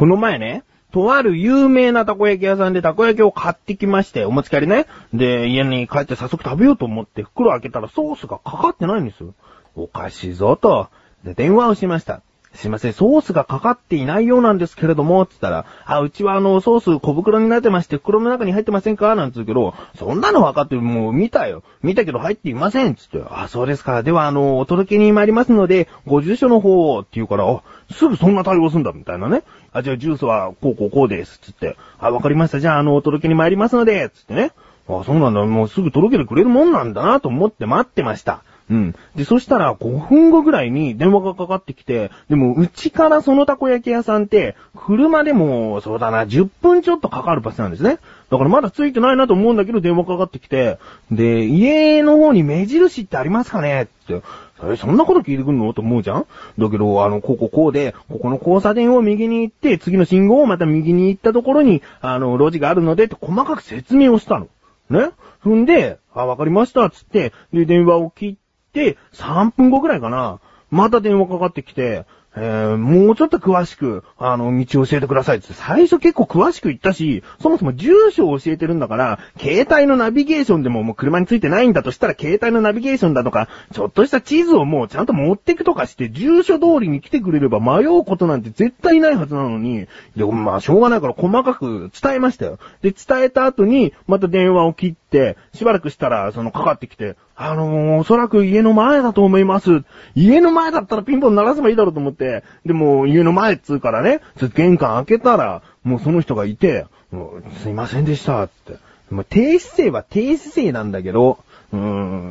この前ね、とある有名なたこ焼き屋さんでたこ焼きを買ってきまして、お持ち帰りね。で、家に帰って早速食べようと思って袋開けたらソースがかかってないんですよ。おかしいぞと。で、電話をしました。すいません、ソースがかかっていないようなんですけれども、つったら、あ、うちはあの、ソース小袋になってまして、袋の中に入ってませんか？なんつうけど、そんなの分かって、もう見たよ。見たけど入っていません、つって。あ、そうですか。ではあの、お届けに参りますので、ご住所の方を、って言うから、あ、すぐそんな対応すんだ、みたいなね。あ、じゃあジュースは、こうこうこうです、つって。あ、わかりました。じゃああの、お届けに参りますので、つってね。あ、そうなんだ。もうすぐ届けてくれるもんなんだなと思って待ってました。うん。で、そしたら5分後ぐらいに電話がかかってきて、でもうちからそのたこ焼き屋さんって、車でも、そうだな、10分ちょっとかかる場所なんですね。だからまだついてないなと思うんだけど電話かかってきて、で、家の方に目印ってありますかね？って。え、そんなこと聞いてくんの？と思うじゃん？だけど、あの、こここうで、ここの交差点を右に行って、次の信号をまた右に行ったところに、あの、路地があるので、って細かく説明をしたの。ね？踏んで、あ、わかりました、つって、で、電話を切っ、3分後くらいかな。また電話かかってきて、えー、もうちょっと詳しく、あの、道を教えてくださいって。最初結構詳しく言ったし、そもそも住所を教えてるんだから、携帯のナビゲーションでももう車についてないんだとしたら、携帯のナビゲーションだとか、ちょっとした地図をもうちゃんと持ってくとかして、住所通りに来てくれれば迷うことなんて絶対ないはずなのに、で、まあ、しょうがないから細かく伝えましたよ。で、伝えた後に、また電話を切って、しばらくしたら、その、かかってきて、あのー、おそらく家の前だと思います。家の前だったらピンポン鳴らせばいいだろうと思って、でも、家の前っつうからね、ちょっと玄関開けたら、もうその人がいて、もうすいませんでした、って。もう低姿勢は低姿勢なんだけど、うー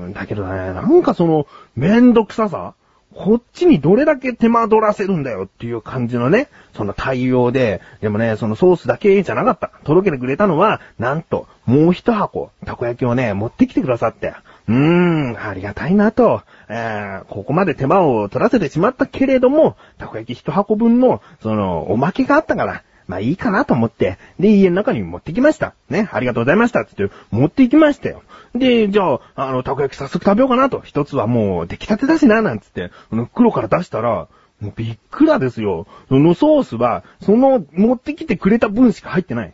ん、だけどね、なんかその、めんどくささこっちにどれだけ手間取らせるんだよっていう感じのね、その対応で、でもね、そのソースだけじゃなかった。届けてくれたのは、なんと、もう一箱、たこ焼きをね、持ってきてくださって。うーん、ありがたいなと。えー、ここまで手間を取らせてしまったけれども、たこ焼き一箱分の、その、おまけがあったから、まあいいかなと思って、で、家の中に持ってきました。ね、ありがとうございました。つって、持って行きましたよ。で、じゃあ、あの、たこ焼き早速食べようかなと。一つはもう、出来たてだしな、なんつって、この袋から出したら、もうびっくらですよ。そのソースは、その、持ってきてくれた分しか入ってない。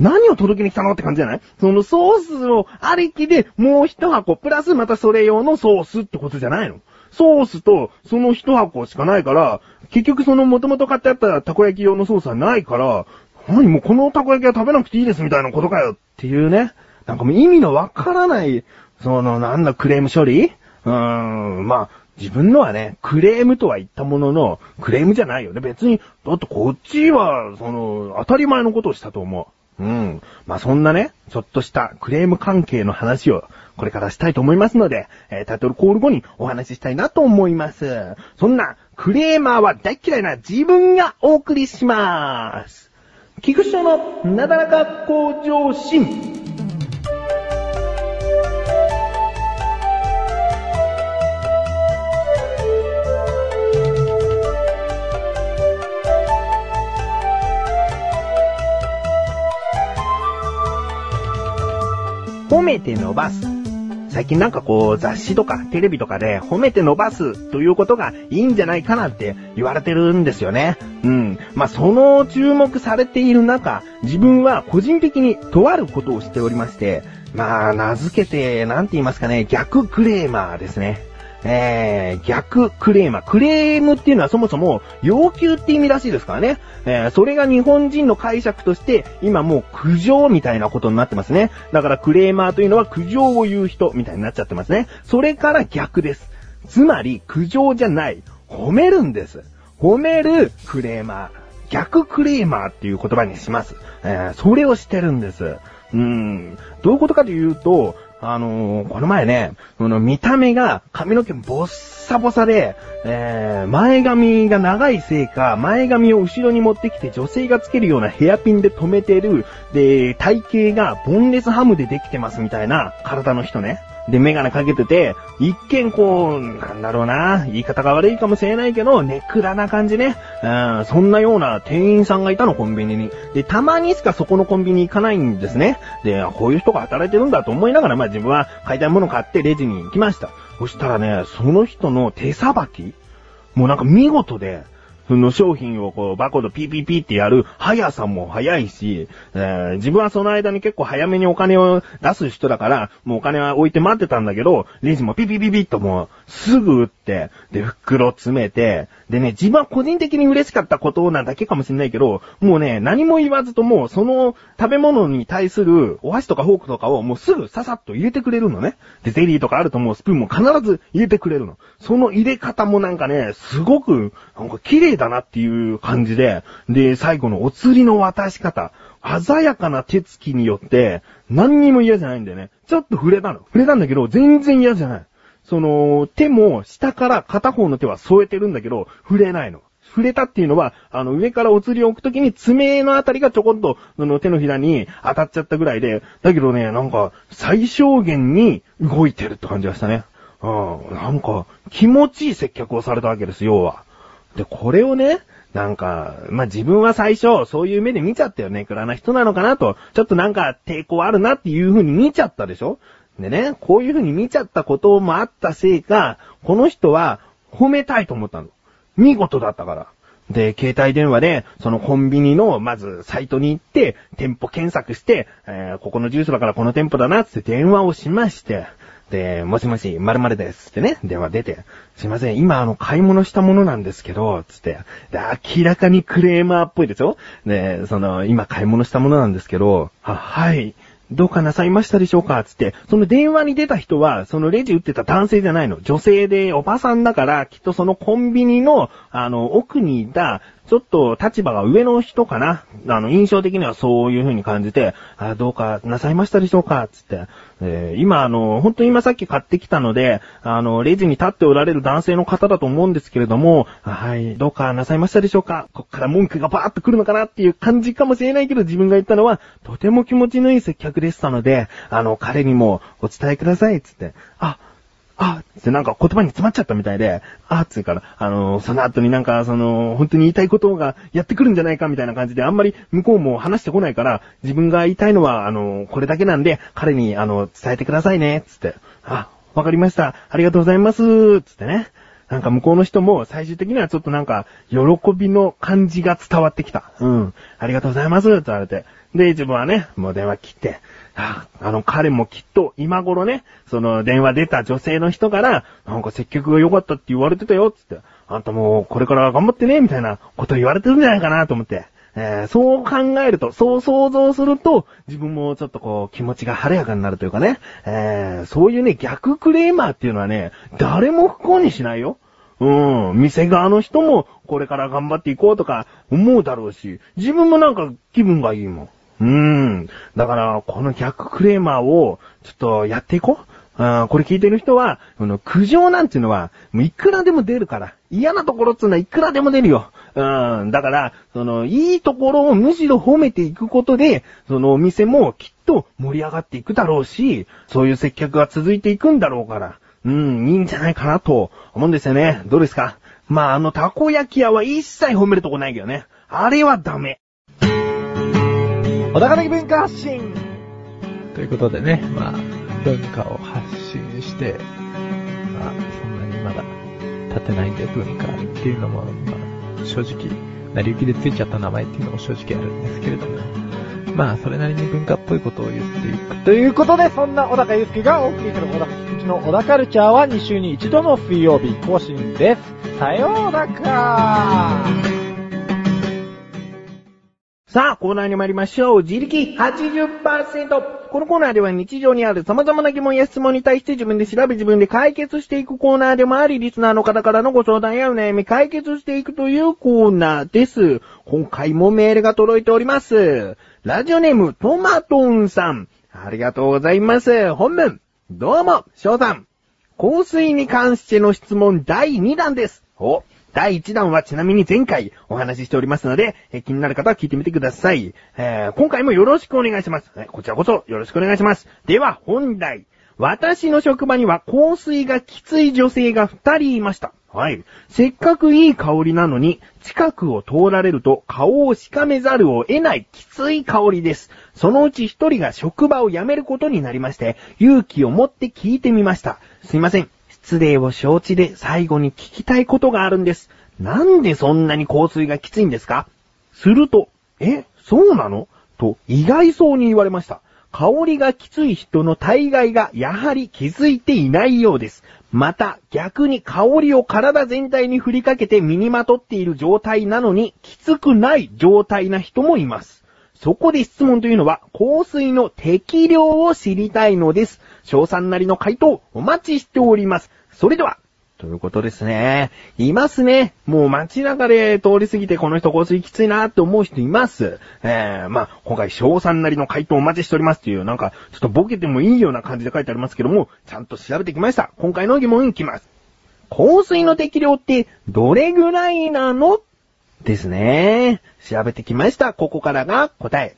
何を届けに来たのって感じじゃない？そのソースをありきでもう一箱プラスまたそれ用のソースってことじゃないの？ソースとその一箱しかないから、結局その元々買ってあったたこ焼き用のソースはないから、何もうこのたこ焼きは食べなくていいですみたいなことかよっていうね。なんかもう意味のわからない、そのなんだクレーム処理？うーん、まあ、自分のはね、クレームとは言ったものの、クレームじゃないよね。別に、だってこっちは、その、当たり前のことをしたと思う。うん。まあ、そんなね、ちょっとしたクレーム関係の話を、これからしたいと思いますので、えータイトルコール後にお話ししたいなと思います。そんな、クレーマーは大嫌いな自分がお送りします。菊池のなだらか向上心。褒めて伸ばす。最近なんかこう雑誌とかテレビとかで褒めて伸ばすということがいいんじゃないかなって言われてるんですよね。うん。まあ、その注目されている中、自分は個人的にとあることをしておりまして、まあ、名付けて、なんて言いますかね、逆クレーマーですね。えー、逆クレーマー。クレームっていうのはそもそも要求って意味らしいですからね。えー、それが日本人の解釈として、今もう苦情みたいなことになってますね。だからクレーマーというのは苦情を言う人みたいになっちゃってますね。それから逆です。つまり苦情じゃない。褒めるんです。褒めるクレーマー。逆クレーマーっていう言葉にします。えー、それをしてるんです。うーん。どういうことかというと、あのー、この前ね、この見た目が髪の毛ボッサボサで、えー、前髪が長いせいか、前髪を後ろに持ってきて女性がつけるようなヘアピンで留めてる、で、体型がボンレスハムでできてますみたいな体の人ね。で、メガネかけてて、一見こう、なんだろうな、言い方が悪いかもしれないけど、ネクラな感じね。うん、そんなような店員さんがいたの、コンビニに。で、たまにしかそこのコンビニ行かないんですね。で、こういう人が働いてるんだと思いながら、まあ自分は買いたいもの買ってレジに行きました。そしたらね、その人の手さばきもうなんか見事で、の商品をこう、バコードピーピーピーってやる速さも速いし、えー、自分はその間に結構早めにお金を出す人だから、もうお金は置いて待ってたんだけど、レジもピーピーピーピーともう、すぐ打って、で、袋詰めて、でね、自分は個人的に嬉しかったことなだけかもしれないけど、もうね、何も言わずともう、その食べ物に対するお箸とかフォークとかをもうすぐささっと入れてくれるのね。で、ゼリーとかあるともうスプーンも必ず入れてくれるの。その入れ方もなんかね、すごく、なんか綺麗だなっていう感じで、で、最後のお釣りの渡し方、鮮やかな手つきによって、何にも嫌じゃないんだよね。ちょっと触れたの。触れたんだけど、全然嫌じゃない。その、手も下から片方の手は添えてるんだけど、触れないの。触れたっていうのは、あの、上からお釣りを置くときに爪のあたりがちょこっと、その手のひらに当たっちゃったぐらいで、だけどね、なんか、最小限に動いてるって感じがしたね。うん、なんか、気持ちいい接客をされたわけです、要は。で、これをね、なんか、まあ、自分は最初、そういう目で見ちゃったよね。暗な人なのかなと、ちょっとなんか抵抗あるなっていう風に見ちゃったでしょでね、こういう風に見ちゃったこともあったせいか、この人は褒めたいと思ったの。見事だったから。で、携帯電話で、そのコンビニの、まず、サイトに行って、店舗検索して、えー、ここのジュースだからこの店舗だな、つって電話をしまして、で、もしもし、〇〇ですってね、電話出て、すいません、今あの、買い物したものなんですけど、つって、で、明らかにクレーマーっぽいでしょで、その、今買い物したものなんですけど、は、はい、どうかなさいましたでしょうか？つって、その電話に出た人は、そのレジ打ってた男性じゃないの。女性でおばさんだから、きっとそのコンビニの、あの、奥にいた、ちょっと立場が上の人かな。あの、印象的にはそういう風に感じて、あどうかなさいましたでしょうか？つって。えー、今、あの、本当に今さっき買ってきたので、あの、レジに立っておられる男性の方だと思うんですけれども、はい、どうかなさいましたでしょうか？こっから文句がバーっと来るのかなっていう感じかもしれないけど、自分が言ったのは、とても気持ちのいい接客でしたので、あの、彼にもお伝えください、つって。あ、あってなんか言葉に詰まっちゃったみたいで、あつうから、あのー、その後になんか、その、本当に言いたいことがやってくるんじゃないかみたいな感じで、あんまり向こうも話してこないから、自分が言いたいのは、あのー、これだけなんで、彼に、あの、伝えてくださいね、つって。あ、わかりました。ありがとうございます、つってね。なんか向こうの人も最終的にはちょっとなんか、喜びの感じが伝わってきた。うん。ありがとうございます、と言われて。で、自分はね、もう電話切って、ああの彼もきっと今頃ね、その電話出た女性の人から、なんか接客が良かったって言われてたよ、つって。あんたもうこれから頑張ってね、みたいなこと言われてるんじゃないかなと思って。えー、そう考えると、そう想像すると、自分もちょっとこう、気持ちが晴れやかになるというかね、えー、そういうね、逆クレーマーっていうのはね、誰も不幸にしないよ。うん、店側の人も、これから頑張っていこうとか、思うだろうし、自分もなんか気分がいいもん。うーん。だから、この逆クレーマーを、ちょっとやっていこう。あこれ聞いてる人は、この苦情なんていうのは、もういくらでも出るから。嫌なところっていうのはいくらでも出るよ。うん。だから、その、いいところをむしろ褒めていくことで、そのお店もきっと盛り上がっていくだろうし、そういう接客が続いていくんだろうから。うん、いいんじゃないかなと思うんですよね。どうですか？まあ、あの、たこ焼き屋は一切褒めるとこないけどね。あれはダメ。小高的文化発信ということでね、まあ、文化を発信して、まあ、そんなにまだ立てないんで文化っていうのも、まあ、正直、成り行きでついちゃった名前っていうのも正直あるんですけれども、まあ、それなりに文化っぽいことを言っていく。ということで、そんな小高祐介がお送りする小高菊池の小高カルチャーは2週に1度の水曜日更新です。さようならさあ、コーナーに参りましょう。自力80%。このコーナーでは日常にある様々な疑問や質問に対して自分で調べ自分で解決していくコーナーでもあり、リスナーの方からのご相談やお悩み解決していくというコーナーです。今回もメールが届いております。ラジオネーム、トマトンさん。ありがとうございます。本文。どうも、翔さん。香水に関しての質問第2弾です。お、第1弾はちなみに前回お話ししておりますので、え気になる方は聞いてみてください。えー、今回もよろしくお願いします、こちらこそよろしくお願いします。では、本題。私の職場には香水がきつい女性が2人いました。はい。せっかくいい香りなのに、近くを通られると顔をしかめざるを得ないきつい香りです。そのうち一人が職場を辞めることになりまして、勇気を持って聞いてみました。すいません。失礼を承知で最後に聞きたいことがあるんです。なんでそんなに香水がきついんですか？すると、え、そうなの？と意外そうに言われました。香りがきつい人の大概がやはり気づいていないようです。また逆に香りを体全体に振りかけて身にまとっている状態なのにきつくない状態な人もいます。そこで質問というのは香水の適量を知りたいのです。翔さんなりの回答お待ちしております。それでは、ということですね。いますね。もう街中で通り過ぎてこの人香水きついなって思う人います。えー、まあ、今回翔さんなりの回答お待ちしておりますっていう、なんか、ちょっとボケてもいいような感じで書いてありますけども、ちゃんと調べてきました。今回の疑問いきます。香水の適量ってどれぐらいなの？ですね。調べてきました。ここからが答え。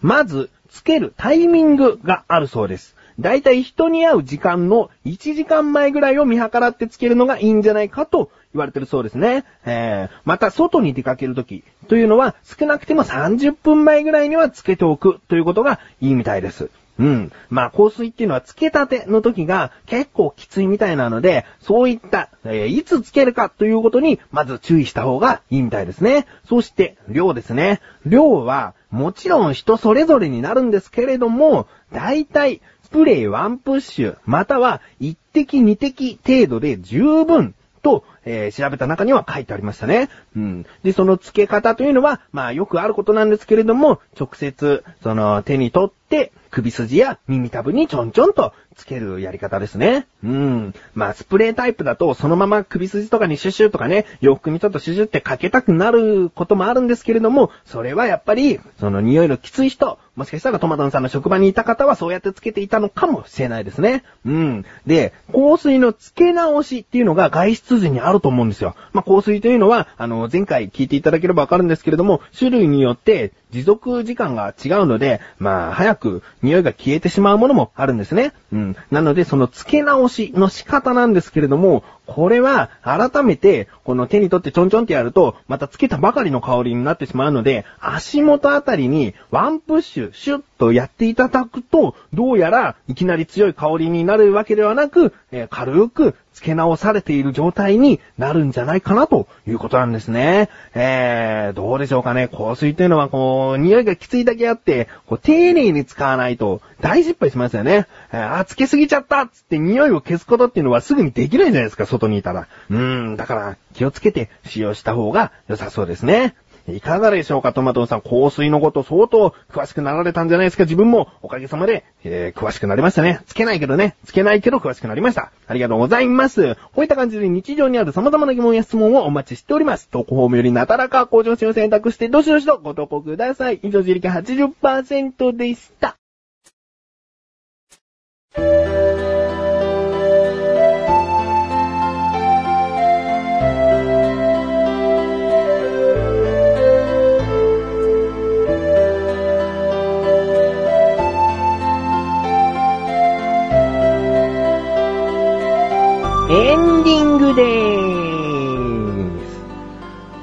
まず、つけるタイミングがあるそうです。だいたい人に会う時間の1時間前ぐらいを見計らってつけるのがいいんじゃないかと言われてるそうですね。えー、また外に出かけるときというのは少なくても30分前ぐらいにはつけておくということがいいみたいです。うん。まあ、香水っていうのはつけたての時が結構きついみたいなので、そういった、えーいつつけるかということに、まず注意した方がいいみたいですね。そして、量ですね。量は、もちろん人それぞれになるんですけれども、大体、スプレーワンプッシュ、または1滴2滴程度で十分と、えー調べた中には書いてありましたね。うん。で、その付け方というのは、まあよくあることなんですけれども、直接、その手に取って、首筋や耳たぶにちょんちょんとつけるやり方ですね。うん。まあスプレータイプだと、そのまま首筋とかにシュシュとかね、洋服にちょっとシュシュってかけたくなることもあるんですけれども、それはやっぱり、その匂いのきつい人、もしかしたらトマトンさんの職場にいた方はそうやってつけていたのかもしれないですね。うん。で、香水の付け直しっていうのが外出時にあると思うんですよ。まあ、香水というのは、あの、前回聞いていただければわかるんですけれども、種類によって持続時間が違うので、まあ、早く匂いが消えてしまうものもあるんですね。うん。なので、その付け直しの仕方なんですけれども、これは、改めて、この手に取ってちょんちょんってやると、またつけたばかりの香りになってしまうので、足元あたりにワンプッシュ、シュッとやっていただくと、どうやら、いきなり強い香りになるわけではなく、えー軽く付け直されている状態になるんじゃないかなということなんですね。えー、どうでしょうかね。香水というのは、こう、匂いがきついだけあって、こう、丁寧に使わないと大失敗しますよね。えーあ、つけすぎちゃったつって匂いを消すことっていうのはすぐにできないじゃないですか、外にいたら。うーん、だから気をつけて使用した方が良さそうですね。いかがでしょうか、トマトさん。香水のこと相当詳しくなられたんじゃないですか？自分もおかげさまで、えー詳しくなりましたね。つけないけどね。つけないけど詳しくなりました。ありがとうございます。こういった感じで日常にある様々な疑問や質問をお待ちしております。投稿フォームよりなだらか向上心を選択して、どしどしとご投稿ください。以上、自力80%でした。エンディングでーす。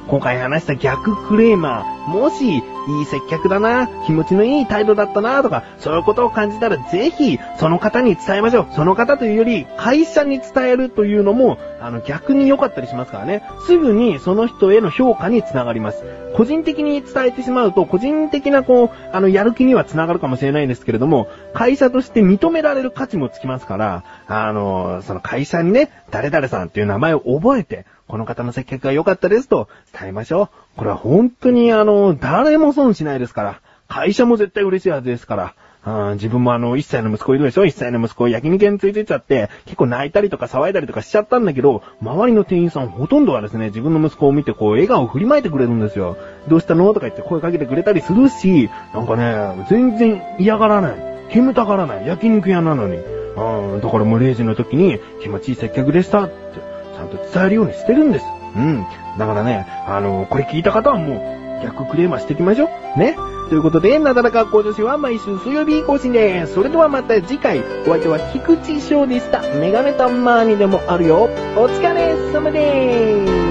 今回話した逆クレーマー、もし、いい接客だな、気持ちのいい態度だったな、とか、そういうことを感じたら、ぜひ、その方に伝えましょう。その方というより、会社に伝えるというのも、あの、逆に良かったりしますからね。すぐに、その人への評価につながります。個人的に伝えてしまうと、個人的な、こう、あの、やる気にはつながるかもしれないんですけれども、会社として認められる価値もつきますから、あの、その会社にね、誰々さんっていう名前を覚えて、この方の接客が良かったですと伝えましょう。これは本当にあの、誰も損しないですから。会社も絶対嬉しいはずですから。あー自分もあの、1歳の息子いるでしょ ?1 歳の息子焼肉屋についてっちゃって、結構泣いたりとか騒いだりとかしちゃったんだけど、周りの店員さんほとんどはですね、自分の息子を見てこう、笑顔を振りまいてくれるんですよ。どうしたの？とか言って声かけてくれたりするし、なんかね、全然嫌がらない。煙たがらない。焼肉屋なのに。うん、だからもう0時の時に気持ちいい接客でしたって、ちゃんと伝えるようにしてるんです。うん。だからね、あの、これ聞いた方はもう、逆クレーマーしていきましょう。ね。ということで、なだらかっこ女子は毎週水曜日更新です。それではまた次回、お相手は菊池翔でした。メガネたまーにでもあるよ。お疲れ様でーす。